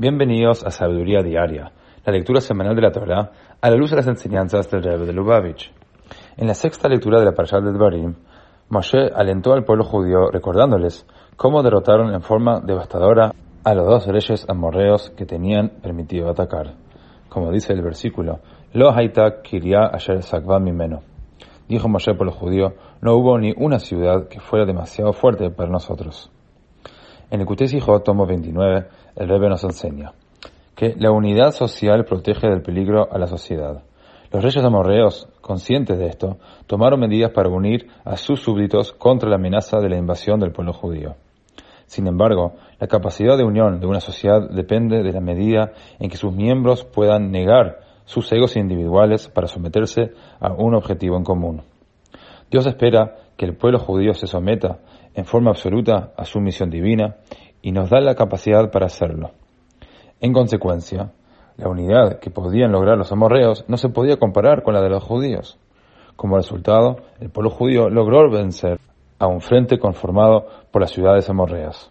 Bienvenidos a Sabiduría Diaria, la lectura semanal de la Torah a la luz de las enseñanzas del Rebbe de Lubavitch. En la sexta lectura de la Parashat de Dvarim, Moshe alentó al pueblo judío recordándoles cómo derrotaron en forma devastadora a los dos reyes amorreos que tenían permitido atacar. Como dice el versículo, Lo haita kiria sakva mimeno. Dijo Moshe por los judíos, no hubo ni una ciudad que fuera demasiado fuerte para nosotros. En el Kutes tomo 29, el Rebbe nos enseña que la unidad social protege del peligro a la sociedad. Los reyes amorreos, conscientes de esto, tomaron medidas para unir a sus súbditos contra la amenaza de la invasión del pueblo judío. Sin embargo, la capacidad de unión de una sociedad depende de la medida en que sus miembros puedan negar sus egos individuales para someterse a un objetivo en común. Dios espera que el pueblo judío se someta en forma absoluta a su misión divina y nos da la capacidad para hacerlo. En consecuencia, la unidad que podían lograr los amorreos no se podía comparar con la de los judíos. Como resultado, el pueblo judío logró vencer a un frente conformado por las ciudades amorreas.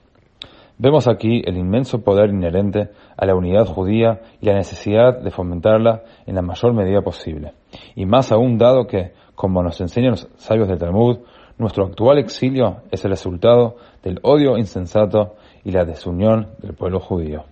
Vemos aquí el inmenso poder inherente a la unidad judía y la necesidad de fomentarla en la mayor medida posible. Y más aún dado que, como nos enseñan los sabios del Talmud, nuestro actual exilio es el resultado del odio insensato y la desunión del pueblo judío.